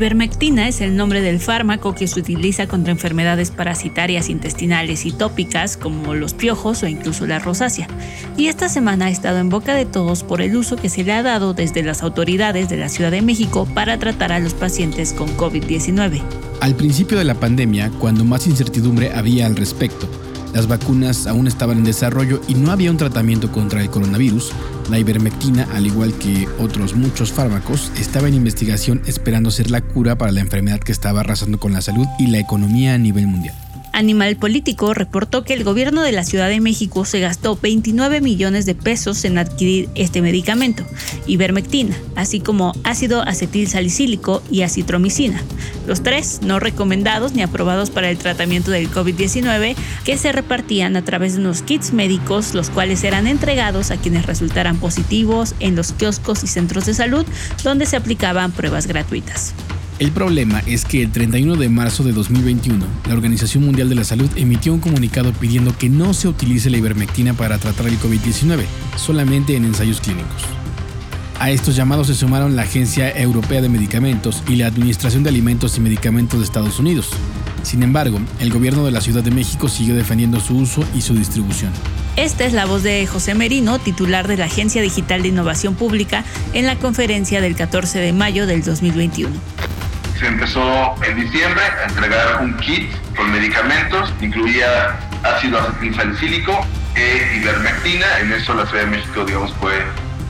Ivermectina es el nombre del fármaco que se utiliza contra enfermedades parasitarias intestinales y tópicas como los piojos o incluso la rosácea. Y esta semana ha estado en boca de todos por el uso que se le ha dado desde las autoridades de la Ciudad de México para tratar a los pacientes con COVID-19. Al principio de la pandemia, cuando más incertidumbre había al respecto, las vacunas aún estaban en desarrollo y no había un tratamiento contra el coronavirus, la ivermectina, al igual que otros muchos fármacos, estaba en investigación esperando ser la cura para la enfermedad que estaba arrasando con la salud y la economía a nivel mundial. Animal Político reportó que el gobierno de la Ciudad de México se gastó 29 millones de pesos en adquirir este medicamento, ivermectina, así como ácido acetil salicílico y acitromicina, los tres no recomendados ni aprobados para el tratamiento del COVID-19 que se repartían a través de unos kits médicos, los cuales eran entregados a quienes resultaran positivos en los kioscos y centros de salud donde se aplicaban pruebas gratuitas. El problema es que el 31 de marzo de 2021, la Organización Mundial de la Salud emitió un comunicado pidiendo que no se utilice la ivermectina para tratar el COVID-19, solamente en ensayos clínicos. A estos llamados se sumaron la Agencia Europea de Medicamentos y la Administración de Alimentos y Medicamentos de Estados Unidos. Sin embargo, el gobierno de la Ciudad de México siguió defendiendo su uso y su distribución. Esta es la voz de José Merino, titular de la Agencia Digital de Innovación Pública, en la conferencia del 14 de mayo del 2021 se empezó en diciembre a entregar un kit con medicamentos, incluía ácido acetilsalicílico e ivermectina. En eso la Ciudad de México, digamos, fue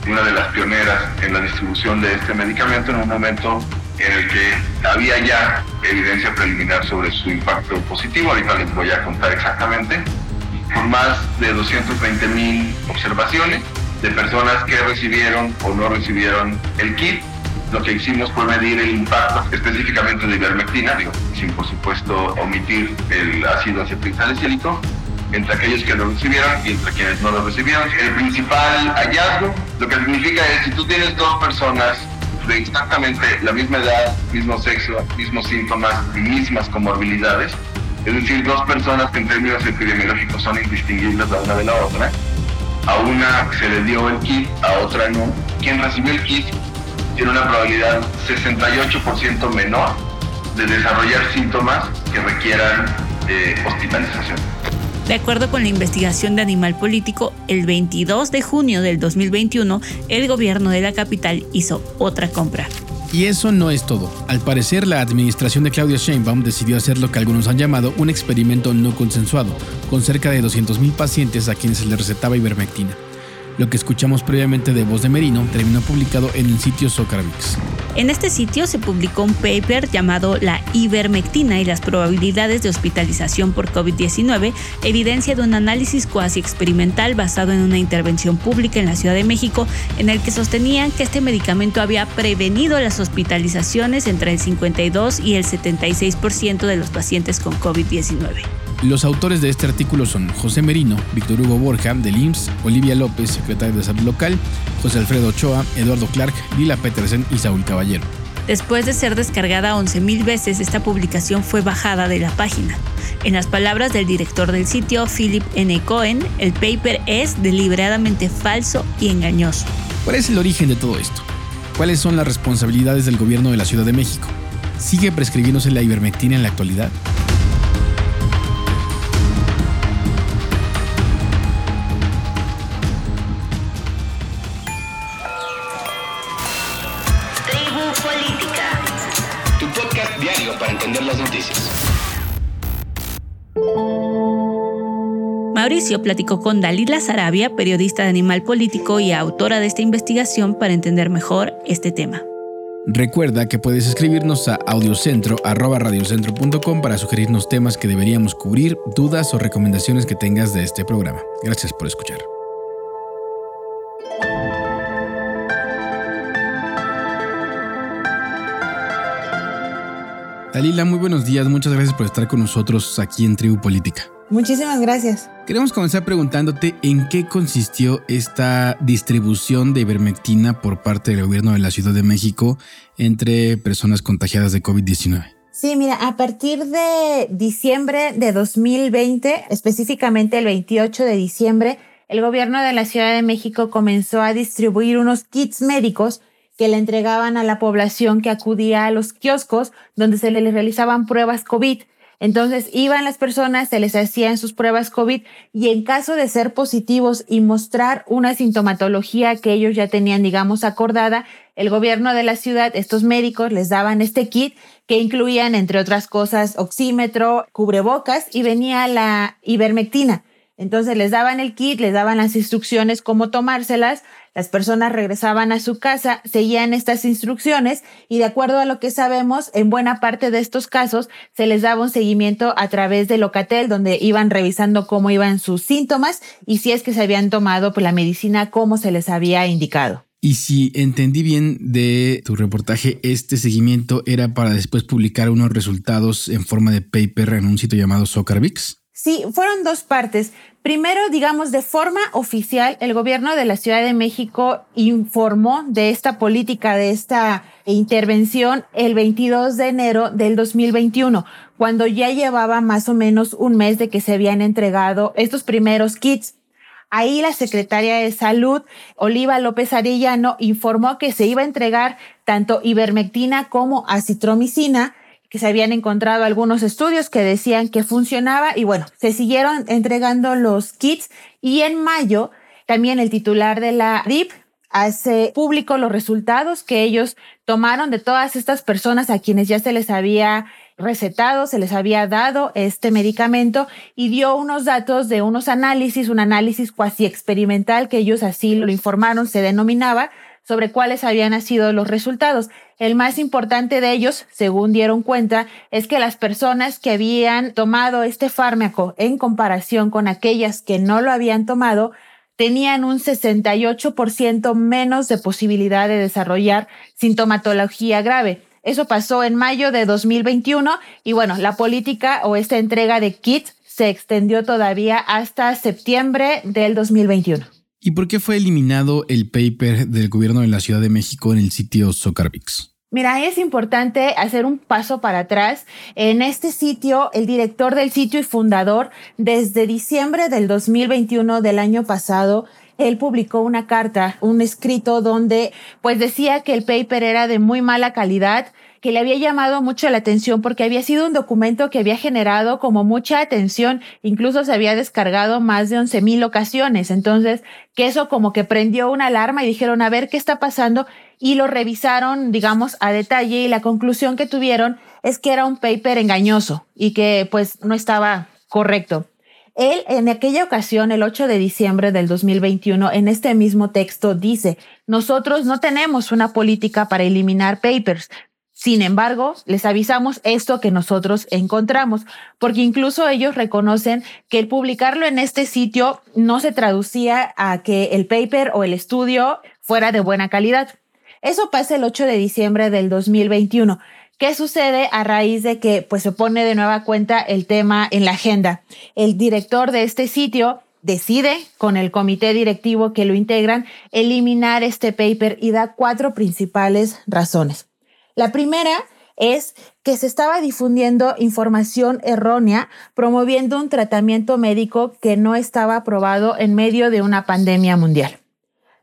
una de las pioneras en la distribución de este medicamento en un momento en el que había ya evidencia preliminar sobre su impacto positivo. Ahorita les voy a contar exactamente. Con más de 220 mil observaciones de personas que recibieron o no recibieron el kit lo que hicimos fue medir el impacto específicamente de ivermectina, digo, sin por supuesto omitir el ácido acetilsalicílico, entre aquellos que lo recibieron y entre quienes no lo recibieron. El principal hallazgo, lo que significa es si tú tienes dos personas de exactamente la misma edad, mismo sexo, mismos síntomas y mismas comorbilidades, es decir, dos personas que en términos epidemiológicos son indistinguibles la una de la otra, a una se le dio el kit, a otra no. Quien recibió el kit tiene una probabilidad 68% menor de desarrollar síntomas que requieran eh, hospitalización. De acuerdo con la investigación de Animal Político, el 22 de junio del 2021, el gobierno de la capital hizo otra compra. Y eso no es todo. Al parecer, la administración de Claudia Sheinbaum decidió hacer lo que algunos han llamado un experimento no consensuado, con cerca de 200.000 pacientes a quienes se les recetaba ivermectina. Lo que escuchamos previamente de voz de Merino terminó publicado en el sitio Socravix. En este sitio se publicó un paper llamado La ivermectina y las probabilidades de hospitalización por COVID-19, evidencia de un análisis cuasi experimental basado en una intervención pública en la Ciudad de México, en el que sostenían que este medicamento había prevenido las hospitalizaciones entre el 52 y el 76% de los pacientes con COVID-19. Los autores de este artículo son José Merino, Víctor Hugo Borja, del IMSS, Olivia López, secretario de Salud Local, José Alfredo Ochoa, Eduardo Clark, Lila Petersen y Saúl Caballero. Después de ser descargada 11.000 veces, esta publicación fue bajada de la página. En las palabras del director del sitio, Philip N. Cohen, el paper es deliberadamente falso y engañoso. ¿Cuál es el origen de todo esto? ¿Cuáles son las responsabilidades del gobierno de la Ciudad de México? ¿Sigue prescribiéndose la ivermectina en la actualidad? Noticias. Mauricio platicó con Dalila Sarabia, periodista de Animal Político y autora de esta investigación para entender mejor este tema. Recuerda que puedes escribirnos a audiocentro.radiocentro.com para sugerirnos temas que deberíamos cubrir, dudas o recomendaciones que tengas de este programa. Gracias por escuchar. Dalila, muy buenos días. Muchas gracias por estar con nosotros aquí en Tribu Política. Muchísimas gracias. Queremos comenzar preguntándote en qué consistió esta distribución de ivermectina por parte del gobierno de la Ciudad de México entre personas contagiadas de COVID-19. Sí, mira, a partir de diciembre de 2020, específicamente el 28 de diciembre, el gobierno de la Ciudad de México comenzó a distribuir unos kits médicos que le entregaban a la población que acudía a los kioscos donde se les realizaban pruebas COVID. Entonces iban las personas, se les hacían sus pruebas COVID y en caso de ser positivos y mostrar una sintomatología que ellos ya tenían, digamos, acordada, el gobierno de la ciudad, estos médicos les daban este kit que incluían, entre otras cosas, oxímetro, cubrebocas y venía la ivermectina. Entonces les daban el kit, les daban las instrucciones cómo tomárselas, las personas regresaban a su casa, seguían estas instrucciones y de acuerdo a lo que sabemos, en buena parte de estos casos se les daba un seguimiento a través de Locatel, donde iban revisando cómo iban sus síntomas y si es que se habían tomado pues, la medicina como se les había indicado. Y si entendí bien de tu reportaje, este seguimiento era para después publicar unos resultados en forma de paper en un sitio llamado Socarvix. Sí, fueron dos partes. Primero, digamos, de forma oficial, el gobierno de la Ciudad de México informó de esta política, de esta intervención el 22 de enero del 2021, cuando ya llevaba más o menos un mes de que se habían entregado estos primeros kits. Ahí la secretaria de Salud, Oliva López Arellano, informó que se iba a entregar tanto ivermectina como acitromicina que se habían encontrado algunos estudios que decían que funcionaba y bueno, se siguieron entregando los kits y en mayo también el titular de la DIP hace público los resultados que ellos tomaron de todas estas personas a quienes ya se les había recetado, se les había dado este medicamento y dio unos datos de unos análisis, un análisis cuasi experimental que ellos así lo informaron, se denominaba, sobre cuáles habían sido los resultados. El más importante de ellos, según dieron cuenta, es que las personas que habían tomado este fármaco en comparación con aquellas que no lo habían tomado, tenían un 68% menos de posibilidad de desarrollar sintomatología grave. Eso pasó en mayo de 2021 y bueno, la política o esta entrega de kits se extendió todavía hasta septiembre del 2021. ¿Y por qué fue eliminado el paper del gobierno de la Ciudad de México en el sitio Socarvix? Mira, es importante hacer un paso para atrás. En este sitio, el director del sitio y fundador, desde diciembre del 2021 del año pasado, él publicó una carta, un escrito donde pues decía que el paper era de muy mala calidad, que le había llamado mucho la atención porque había sido un documento que había generado como mucha atención, incluso se había descargado más de 11 mil ocasiones. Entonces, que eso como que prendió una alarma y dijeron, a ver qué está pasando y lo revisaron, digamos, a detalle y la conclusión que tuvieron es que era un paper engañoso y que pues no estaba correcto. Él en aquella ocasión, el 8 de diciembre del 2021, en este mismo texto dice, nosotros no tenemos una política para eliminar papers, sin embargo, les avisamos esto que nosotros encontramos, porque incluso ellos reconocen que el publicarlo en este sitio no se traducía a que el paper o el estudio fuera de buena calidad. Eso pasa el 8 de diciembre del 2021. ¿Qué sucede a raíz de que pues, se pone de nueva cuenta el tema en la agenda? El director de este sitio decide, con el comité directivo que lo integran, eliminar este paper y da cuatro principales razones. La primera es que se estaba difundiendo información errónea promoviendo un tratamiento médico que no estaba aprobado en medio de una pandemia mundial.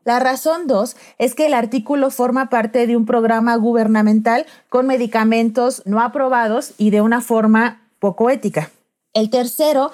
La razón dos es que el artículo forma parte de un programa gubernamental con medicamentos no aprobados y de una forma poco ética. El tercero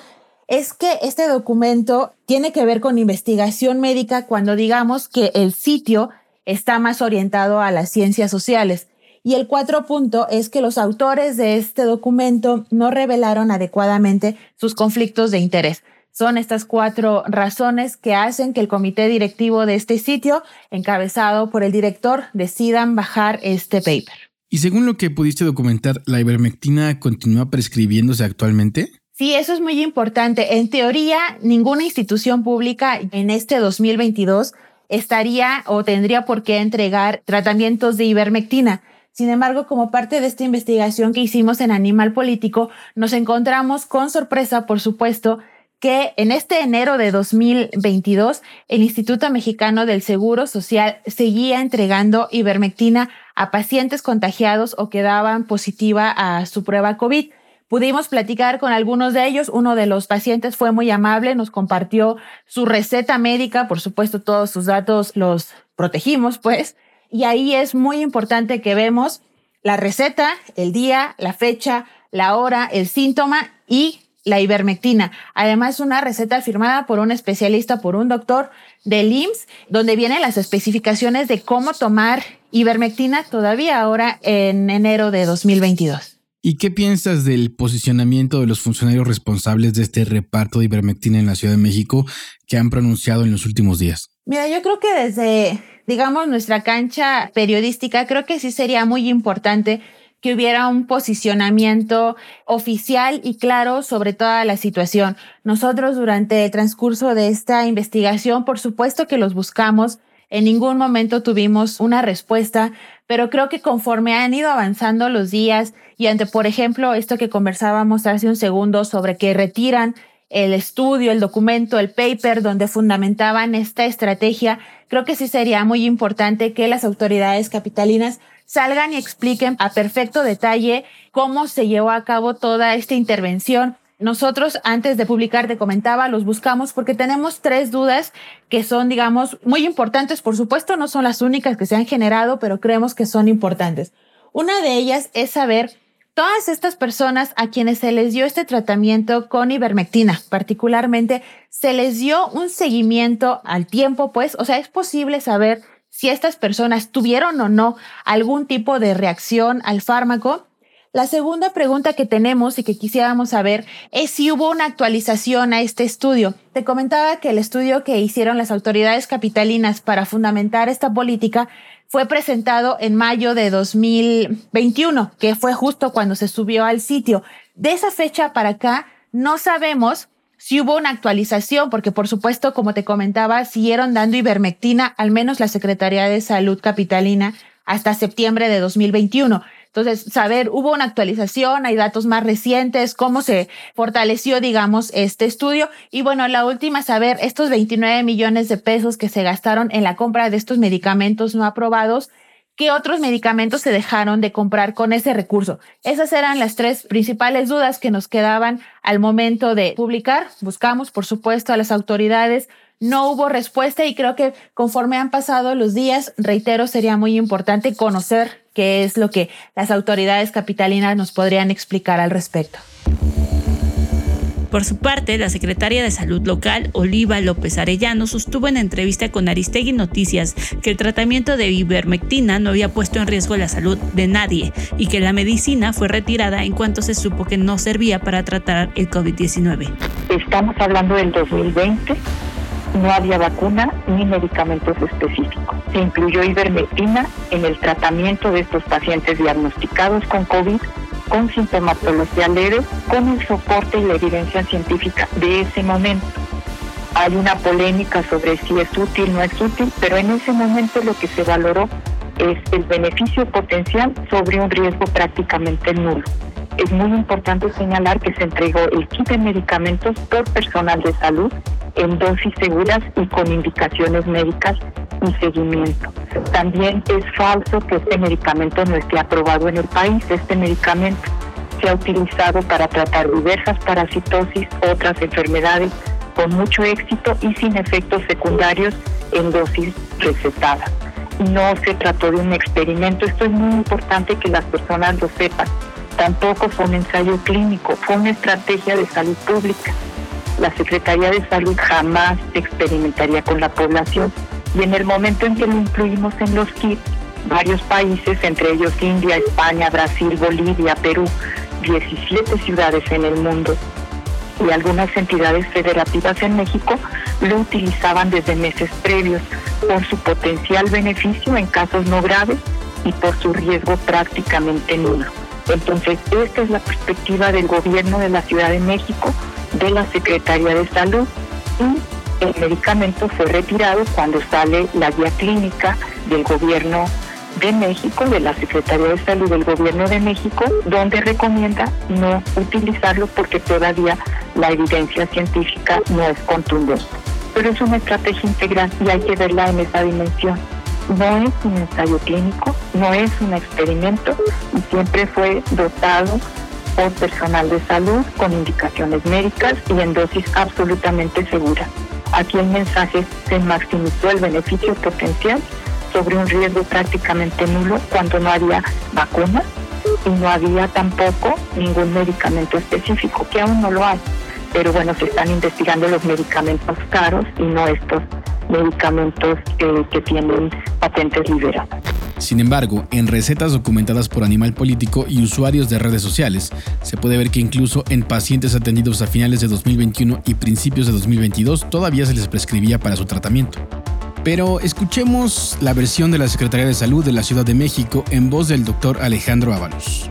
es que este documento tiene que ver con investigación médica cuando digamos que el sitio está más orientado a las ciencias sociales Y el cuatro punto es que los autores de este documento no revelaron adecuadamente sus conflictos de interés. Son estas cuatro razones que hacen que el comité directivo de este sitio, encabezado por el director, decidan bajar este paper. Y según lo que pudiste documentar, ¿la ivermectina continúa prescribiéndose actualmente? Sí, eso es muy importante. En teoría, ninguna institución pública en este 2022 estaría o tendría por qué entregar tratamientos de ivermectina. Sin embargo, como parte de esta investigación que hicimos en Animal Político, nos encontramos con sorpresa, por supuesto, que en este enero de 2022 el Instituto Mexicano del Seguro Social seguía entregando ivermectina a pacientes contagiados o que daban positiva a su prueba COVID. Pudimos platicar con algunos de ellos. Uno de los pacientes fue muy amable, nos compartió su receta médica, por supuesto todos sus datos los protegimos, pues. Y ahí es muy importante que vemos la receta, el día, la fecha, la hora, el síntoma y la ivermectina. Además, una receta firmada por un especialista, por un doctor del IMSS, donde vienen las especificaciones de cómo tomar ivermectina todavía ahora en enero de 2022. ¿Y qué piensas del posicionamiento de los funcionarios responsables de este reparto de ivermectina en la Ciudad de México que han pronunciado en los últimos días? Mira, yo creo que desde, digamos, nuestra cancha periodística, creo que sí sería muy importante que hubiera un posicionamiento oficial y claro sobre toda la situación. Nosotros durante el transcurso de esta investigación, por supuesto que los buscamos, en ningún momento tuvimos una respuesta, pero creo que conforme han ido avanzando los días y ante, por ejemplo, esto que conversábamos hace un segundo sobre que retiran el estudio, el documento, el paper donde fundamentaban esta estrategia, creo que sí sería muy importante que las autoridades capitalinas salgan y expliquen a perfecto detalle cómo se llevó a cabo toda esta intervención. Nosotros antes de publicar, te comentaba, los buscamos porque tenemos tres dudas que son, digamos, muy importantes. Por supuesto, no son las únicas que se han generado, pero creemos que son importantes. Una de ellas es saber todas estas personas a quienes se les dio este tratamiento con ivermectina, particularmente, se les dio un seguimiento al tiempo, pues, o sea, es posible saber si estas personas tuvieron o no algún tipo de reacción al fármaco. La segunda pregunta que tenemos y que quisiéramos saber es si hubo una actualización a este estudio. Te comentaba que el estudio que hicieron las autoridades capitalinas para fundamentar esta política fue presentado en mayo de 2021, que fue justo cuando se subió al sitio. De esa fecha para acá, no sabemos si hubo una actualización, porque por supuesto, como te comentaba, siguieron dando ivermectina, al menos la Secretaría de Salud Capitalina, hasta septiembre de 2021. Entonces, saber, hubo una actualización, hay datos más recientes, cómo se fortaleció, digamos, este estudio. Y bueno, la última, saber estos 29 millones de pesos que se gastaron en la compra de estos medicamentos no aprobados, ¿Qué otros medicamentos se dejaron de comprar con ese recurso? Esas eran las tres principales dudas que nos quedaban al momento de publicar. Buscamos, por supuesto, a las autoridades. No hubo respuesta y creo que conforme han pasado los días, reitero, sería muy importante conocer qué es lo que las autoridades capitalinas nos podrían explicar al respecto. Por su parte, la secretaria de Salud local, Oliva López Arellano, sostuvo en entrevista con Aristegui Noticias que el tratamiento de ivermectina no había puesto en riesgo la salud de nadie y que la medicina fue retirada en cuanto se supo que no servía para tratar el COVID-19. Estamos hablando del 2020 no había vacuna ni medicamentos específicos. Se incluyó ivermectina en el tratamiento de estos pacientes diagnosticados con COVID con sintomatología leve, con el soporte y la evidencia científica de ese momento. Hay una polémica sobre si es útil o no es útil, pero en ese momento lo que se valoró es el beneficio potencial sobre un riesgo prácticamente nulo. Es muy importante señalar que se entregó el kit de medicamentos por personal de salud en dosis seguras y con indicaciones médicas y seguimiento. También es falso que este medicamento no esté aprobado en el país. Este medicamento se ha utilizado para tratar diversas parasitosis, otras enfermedades con mucho éxito y sin efectos secundarios en dosis recetadas. No se trató de un experimento, esto es muy importante que las personas lo sepan. Tampoco fue un ensayo clínico, fue una estrategia de salud pública. La Secretaría de Salud jamás experimentaría con la población y en el momento en que lo incluimos en los kits, Varios países, entre ellos India, España, Brasil, Bolivia, Perú, 17 ciudades en el mundo y algunas entidades federativas en México lo utilizaban desde meses previos por su potencial beneficio en casos no graves y por su riesgo prácticamente nulo. Entonces, esta es la perspectiva del gobierno de la Ciudad de México, de la Secretaría de Salud y el medicamento fue retirado cuando sale la guía clínica del gobierno de México, de la Secretaría de Salud del Gobierno de México, donde recomienda no utilizarlo porque todavía la evidencia científica no es contundente. Pero es una estrategia integral y hay que verla en esa dimensión. No es un ensayo clínico, no es un experimento y siempre fue dotado por personal de salud con indicaciones médicas y en dosis absolutamente seguras. Aquí el mensaje se maximizó el beneficio potencial sobre un riesgo prácticamente nulo cuando no había vacuna y no había tampoco ningún medicamento específico, que aún no lo hay. Pero bueno, se están investigando los medicamentos caros y no estos medicamentos eh, que tienen patentes liberadas. Sin embargo, en recetas documentadas por Animal Político y usuarios de redes sociales, se puede ver que incluso en pacientes atendidos a finales de 2021 y principios de 2022 todavía se les prescribía para su tratamiento. Pero escuchemos la versión de la Secretaría de Salud de la Ciudad de México en voz del doctor Alejandro Ábalos.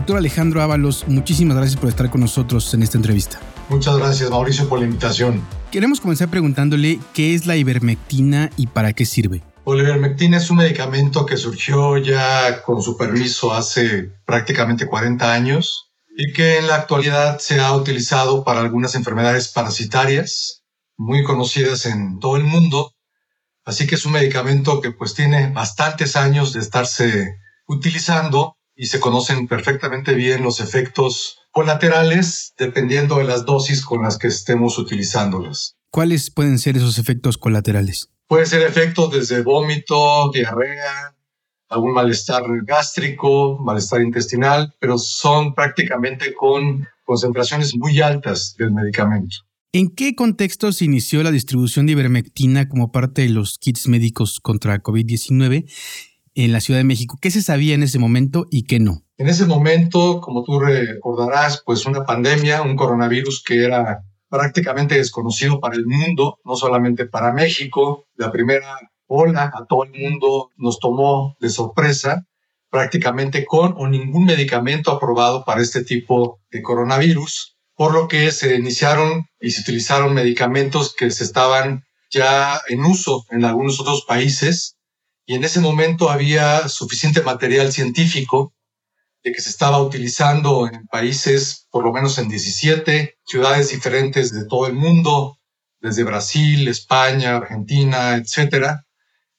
Doctor Alejandro Ábalos, muchísimas gracias por estar con nosotros en esta entrevista. Muchas gracias, Mauricio, por la invitación. Queremos comenzar preguntándole qué es la ivermectina y para qué sirve. la ivermectina es un medicamento que surgió ya con su permiso hace prácticamente 40 años y que en la actualidad se ha utilizado para algunas enfermedades parasitarias muy conocidas en todo el mundo. Así que es un medicamento que pues tiene bastantes años de estarse utilizando y se conocen perfectamente bien los efectos colaterales dependiendo de las dosis con las que estemos utilizándolas. ¿Cuáles pueden ser esos efectos colaterales? Pueden ser efectos desde vómito, diarrea, algún malestar gástrico, malestar intestinal, pero son prácticamente con concentraciones muy altas del medicamento. ¿En qué contexto se inició la distribución de ivermectina como parte de los kits médicos contra COVID-19 en la Ciudad de México? ¿Qué se sabía en ese momento y qué no? En ese momento, como tú recordarás, pues una pandemia, un coronavirus que era prácticamente desconocido para el mundo, no solamente para México. La primera Hola a todo el mundo nos tomó de sorpresa prácticamente con o ningún medicamento aprobado para este tipo de coronavirus, por lo que se iniciaron y se utilizaron medicamentos que se estaban ya en uso en algunos otros países y en ese momento había suficiente material científico de que se estaba utilizando en países, por lo menos en 17 ciudades diferentes de todo el mundo, desde Brasil, España, Argentina, etcétera,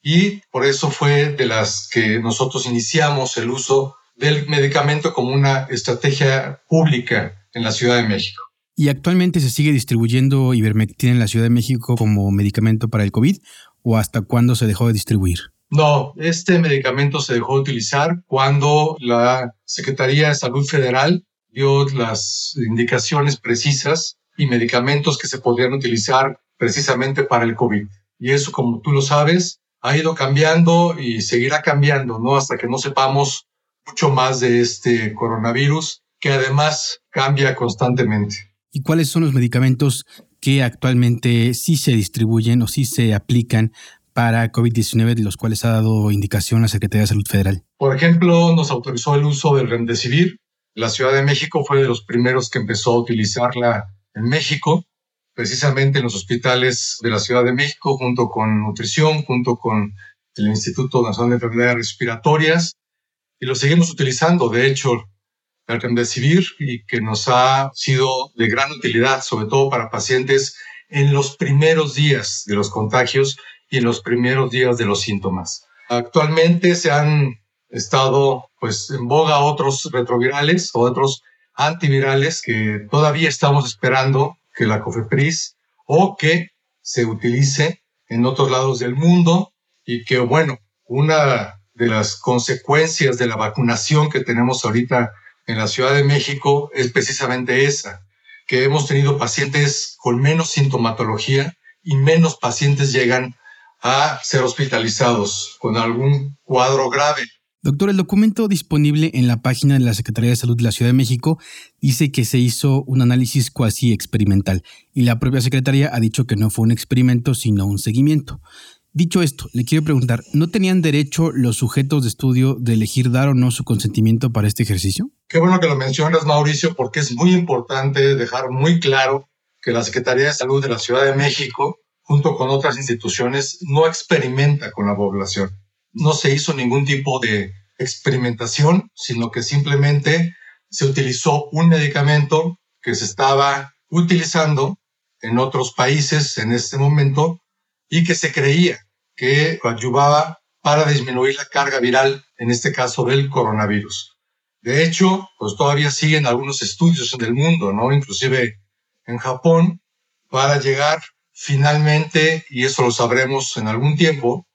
y por eso fue de las que nosotros iniciamos el uso del medicamento como una estrategia pública en la Ciudad de México. ¿Y actualmente se sigue distribuyendo ivermectina en la Ciudad de México como medicamento para el COVID o hasta cuándo se dejó de distribuir? No, este medicamento se dejó de utilizar cuando la Secretaría de Salud Federal dio las indicaciones precisas y medicamentos que se podrían utilizar precisamente para el COVID. Y eso, como tú lo sabes, ha ido cambiando y seguirá cambiando, ¿no? Hasta que no sepamos mucho más de este coronavirus, que además cambia constantemente. ¿Y cuáles son los medicamentos que actualmente sí se distribuyen o sí se aplican para COVID-19, de los cuales ha dado indicación la Secretaría de Salud Federal? Por ejemplo, nos autorizó el uso del Remdesivir. La Ciudad de México fue de los primeros que empezó a utilizarla en México precisamente en los hospitales de la Ciudad de México, junto con nutrición, junto con el Instituto Nacional de Enfermedades Respiratorias, y lo seguimos utilizando, de hecho, el Remdesivir, y que nos ha sido de gran utilidad, sobre todo para pacientes en los primeros días de los contagios y en los primeros días de los síntomas. Actualmente se han estado pues en boga otros retrovirales o otros antivirales que todavía estamos esperando que la COFEPRIS o que se utilice en otros lados del mundo y que, bueno, una de las consecuencias de la vacunación que tenemos ahorita en la Ciudad de México es precisamente esa, que hemos tenido pacientes con menos sintomatología y menos pacientes llegan a ser hospitalizados con algún cuadro grave. Doctor, el documento disponible en la página de la Secretaría de Salud de la Ciudad de México dice que se hizo un análisis cuasi experimental y la propia Secretaría ha dicho que no fue un experimento sino un seguimiento. Dicho esto, le quiero preguntar, ¿no tenían derecho los sujetos de estudio de elegir dar o no su consentimiento para este ejercicio? Qué bueno que lo mencionas, Mauricio, porque es muy importante dejar muy claro que la Secretaría de Salud de la Ciudad de México, junto con otras instituciones, no experimenta con la población. No se hizo ningún tipo de experimentación, sino que simplemente se utilizó un medicamento que se estaba utilizando en otros países en este momento y que se creía que ayudaba para disminuir la carga viral, en este caso del coronavirus. De hecho, pues todavía siguen algunos estudios en el mundo, ¿no? Inclusive en Japón, para llegar finalmente, y eso lo sabremos en algún tiempo,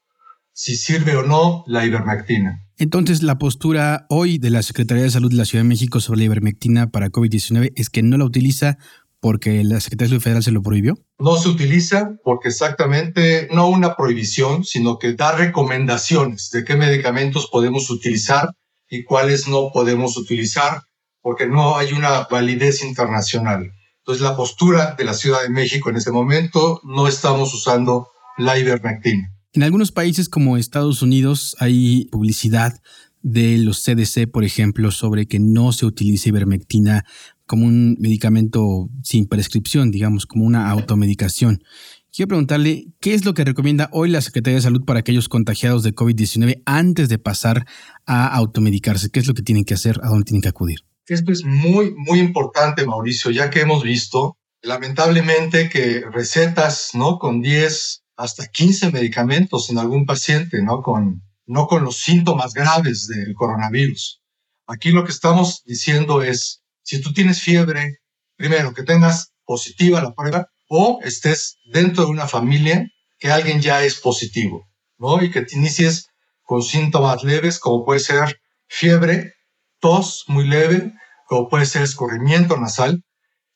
si sirve o no la ivermectina. Entonces, la postura hoy de la Secretaría de Salud de la Ciudad de México sobre la ivermectina para COVID-19 es que no la utiliza porque la Secretaría de Salud Federal se lo prohibió? No se utiliza porque exactamente no una prohibición, sino que da recomendaciones de qué medicamentos podemos utilizar y cuáles no podemos utilizar, porque no hay una validez internacional. Entonces, la postura de la Ciudad de México en este momento no estamos usando la ivermectina. En algunos países como Estados Unidos hay publicidad de los CDC, por ejemplo, sobre que no se utilice ivermectina como un medicamento sin prescripción, digamos, como una automedicación. Quiero preguntarle, ¿qué es lo que recomienda hoy la Secretaría de Salud para aquellos contagiados de COVID-19 antes de pasar a automedicarse? ¿Qué es lo que tienen que hacer? ¿A dónde tienen que acudir? Esto es muy, muy importante, Mauricio, ya que hemos visto, lamentablemente, que recetas, ¿no? Con 10 hasta 15 medicamentos en algún paciente, ¿no? Con, no con los síntomas graves del coronavirus. Aquí lo que estamos diciendo es, si tú tienes fiebre, primero que tengas positiva la prueba o estés dentro de una familia que alguien ya es positivo, ¿no? Y que te inicies con síntomas leves como puede ser fiebre, tos muy leve, como puede ser escurrimiento nasal.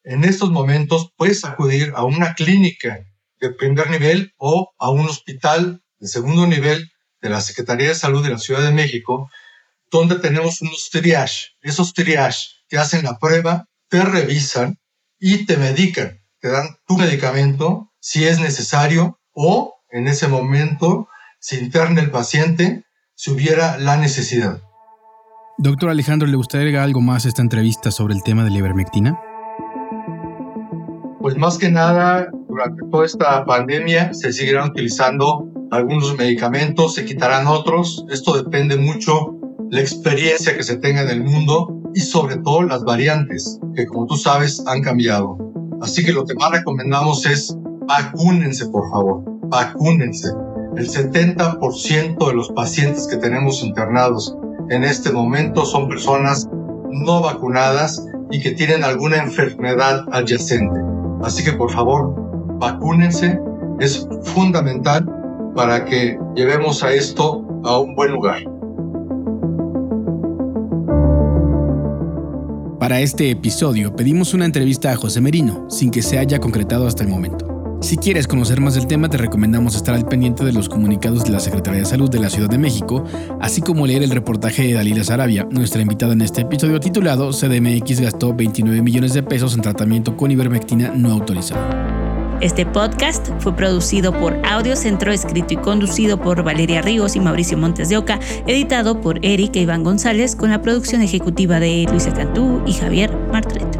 En estos momentos puedes acudir a una clínica de primer nivel o a un hospital de segundo nivel de la Secretaría de Salud de la Ciudad de México, donde tenemos unos triage. Esos triage te hacen la prueba, te revisan y te medican. Te dan tu medicamento si es necesario o en ese momento se interna el paciente si hubiera la necesidad. Doctor Alejandro, ¿le gustaría agregar algo más a esta entrevista sobre el tema de la ivermectina? Pues más que nada, durante toda esta pandemia se seguirán utilizando algunos medicamentos, se quitarán otros. Esto depende mucho la experiencia que se tenga en el mundo y sobre todo las variantes, que como tú sabes han cambiado. Así que lo que más recomendamos es vacúnense, por favor, vacúnense. El 70% de los pacientes que tenemos internados en este momento son personas no vacunadas y que tienen alguna enfermedad adyacente. Así que por favor, vacúnense. Es fundamental para que llevemos a esto a un buen lugar. Para este episodio pedimos una entrevista a José Merino, sin que se haya concretado hasta el momento. Si quieres conocer más del tema, te recomendamos estar al pendiente de los comunicados de la Secretaría de Salud de la Ciudad de México, así como leer el reportaje de Dalila Sarabia, nuestra invitada en este episodio titulado CDMX gastó 29 millones de pesos en tratamiento con ivermectina no autorizado. Este podcast fue producido por Audio Centro, escrito y conducido por Valeria Ríos y Mauricio Montes de Oca, editado por Eric e Iván González, con la producción ejecutiva de Luisa Cantú y Javier Martret.